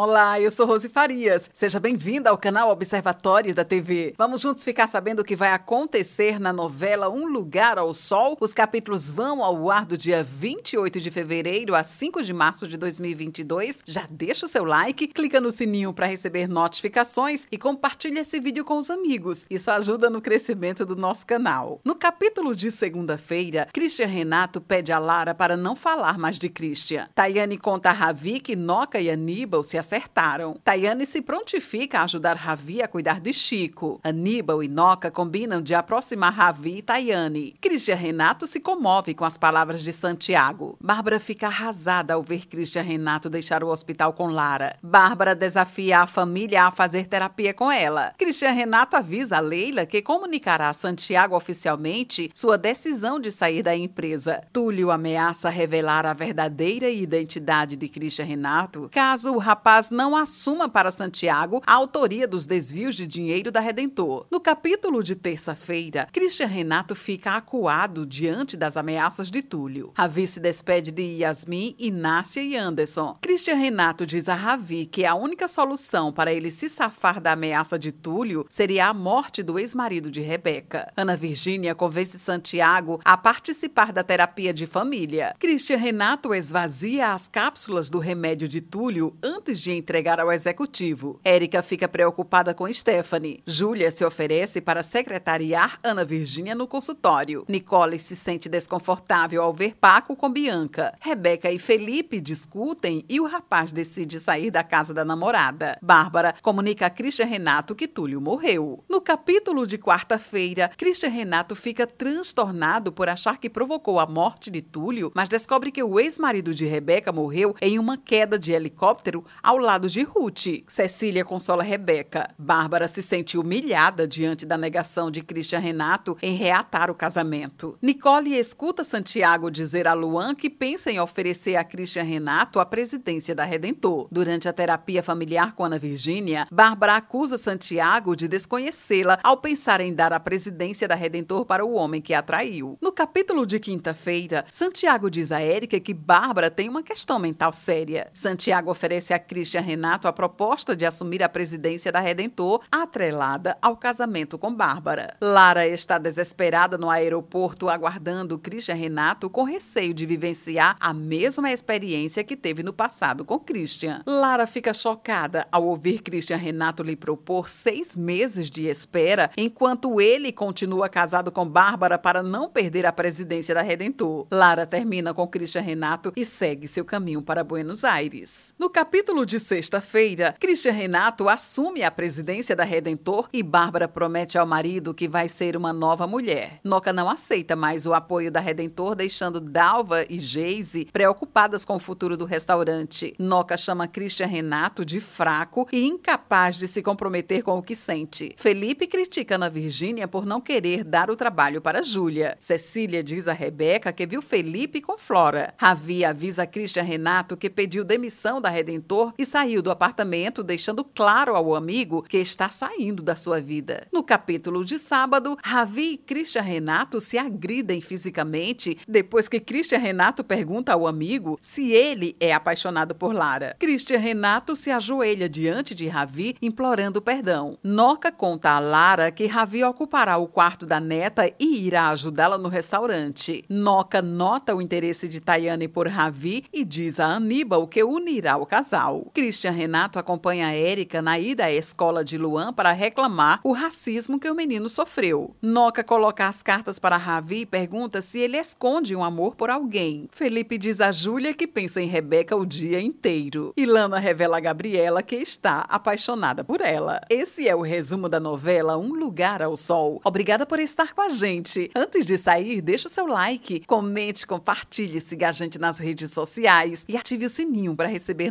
Olá, eu sou Rose Farias. Seja bem-vinda ao canal Observatório da TV. Vamos juntos ficar sabendo o que vai acontecer na novela Um Lugar ao Sol. Os capítulos vão ao ar do dia 28 de fevereiro a 5 de março de 2022. Já deixa o seu like, clica no sininho para receber notificações e compartilha esse vídeo com os amigos. Isso ajuda no crescimento do nosso canal. No capítulo de segunda-feira, Christian Renato pede a Lara para não falar mais de Christian. Tayane conta a Ravi que Noca e Aníbal se acertaram. Tayane se prontifica a ajudar Ravi a cuidar de Chico. Aníbal e Noca combinam de aproximar Ravi e Tayane. Christian Renato se comove com as palavras de Santiago. Bárbara fica arrasada ao ver Christian Renato deixar o hospital com Lara. Bárbara desafia a família a fazer terapia com ela. Christian Renato avisa a Leila que comunicará a Santiago oficialmente sua decisão de sair da empresa. Túlio ameaça revelar a verdadeira identidade de Christian Renato caso o rapaz não assuma para Santiago a autoria dos desvios de dinheiro da Redentor. No capítulo de terça-feira, Christian Renato fica acuado diante das ameaças de Túlio. Ravi se despede de Yasmin, Inácia e Anderson. Christian Renato diz a Ravi que a única solução para ele se safar da ameaça de Túlio seria a morte do ex-marido de Rebeca. Ana Virgínia convence Santiago a participar da terapia de família. Christian Renato esvazia as cápsulas do remédio de Túlio antes de entregar ao executivo. Érica fica preocupada com Stephanie. Júlia se oferece para secretariar Ana Virgínia no consultório. Nicole se sente desconfortável ao ver Paco com Bianca. Rebeca e Felipe discutem e o rapaz decide sair da casa da namorada. Bárbara comunica a Christian Renato que Túlio morreu. No capítulo de quarta-feira, Christian Renato fica transtornado por achar que provocou a morte de Túlio, mas descobre que o ex-marido de Rebeca morreu em uma queda de helicóptero ao lado de Ruth. Cecília consola Rebeca. Bárbara se sente humilhada diante da negação de Christian Renato em reatar o casamento. Nicole escuta Santiago dizer a Luan que pensa em oferecer a Christian Renato a presidência da Redentor. Durante a terapia familiar com Ana Virgínia, Bárbara acusa Santiago de desconhecê-la ao pensar em dar a presidência da Redentor para o homem que a traiu. No capítulo de quinta-feira, Santiago diz a Érica que Bárbara tem uma questão mental séria. Santiago oferece a Christian Renato a proposta de assumir a presidência da Redentor, atrelada ao casamento com Bárbara. Lara está desesperada no aeroporto, aguardando Christian Renato com receio de vivenciar a mesma experiência que teve no passado com Christian. Lara fica chocada ao ouvir Christian Renato lhe propor seis meses de espera, enquanto ele continua casado com Bárbara para não perder a presidência da Redentor. Lara termina com Christian Renato e segue seu caminho para Buenos Aires. No capítulo de sexta-feira, Christian Renato assume a presidência da Redentor e Bárbara promete ao marido que vai ser uma nova mulher. Noca não aceita mais o apoio da Redentor, deixando Dalva e Geise preocupadas com o futuro do restaurante. Noca chama Christian Renato de fraco e incapaz de se comprometer com o que sente. Felipe critica Ana Virgínia por não querer dar o trabalho para Júlia. Cecília diz a Rebeca que viu Felipe com Flora. Ravi avisa Christian Renato que pediu demissão da Redentor e saiu do apartamento, deixando claro ao amigo que está saindo da sua vida. No capítulo de sábado, Ravi e Christian Renato se agridem fisicamente depois que Christian Renato pergunta ao amigo se ele é apaixonado por Lara. Christian Renato se ajoelha diante de Ravi, implorando perdão. Noca conta a Lara que Ravi ocupará o quarto da neta e irá ajudá-la no restaurante. Noca nota o interesse de Tayane por Ravi e diz a Aníbal que unirá o casal. Christian Renato acompanha a Érica na ida à escola de Luan para reclamar o racismo que o menino sofreu. Noca coloca as cartas para Ravi e pergunta se ele esconde um amor por alguém. Felipe diz a Júlia que pensa em Rebeca o dia inteiro. Ilana revela a Gabriela que está apaixonada por ela. Esse é o resumo da novela Um Lugar ao Sol. Obrigada por estar com a gente. Antes de sair, deixa o seu like, comente, compartilhe, siga a gente nas redes sociais e ative o sininho para receber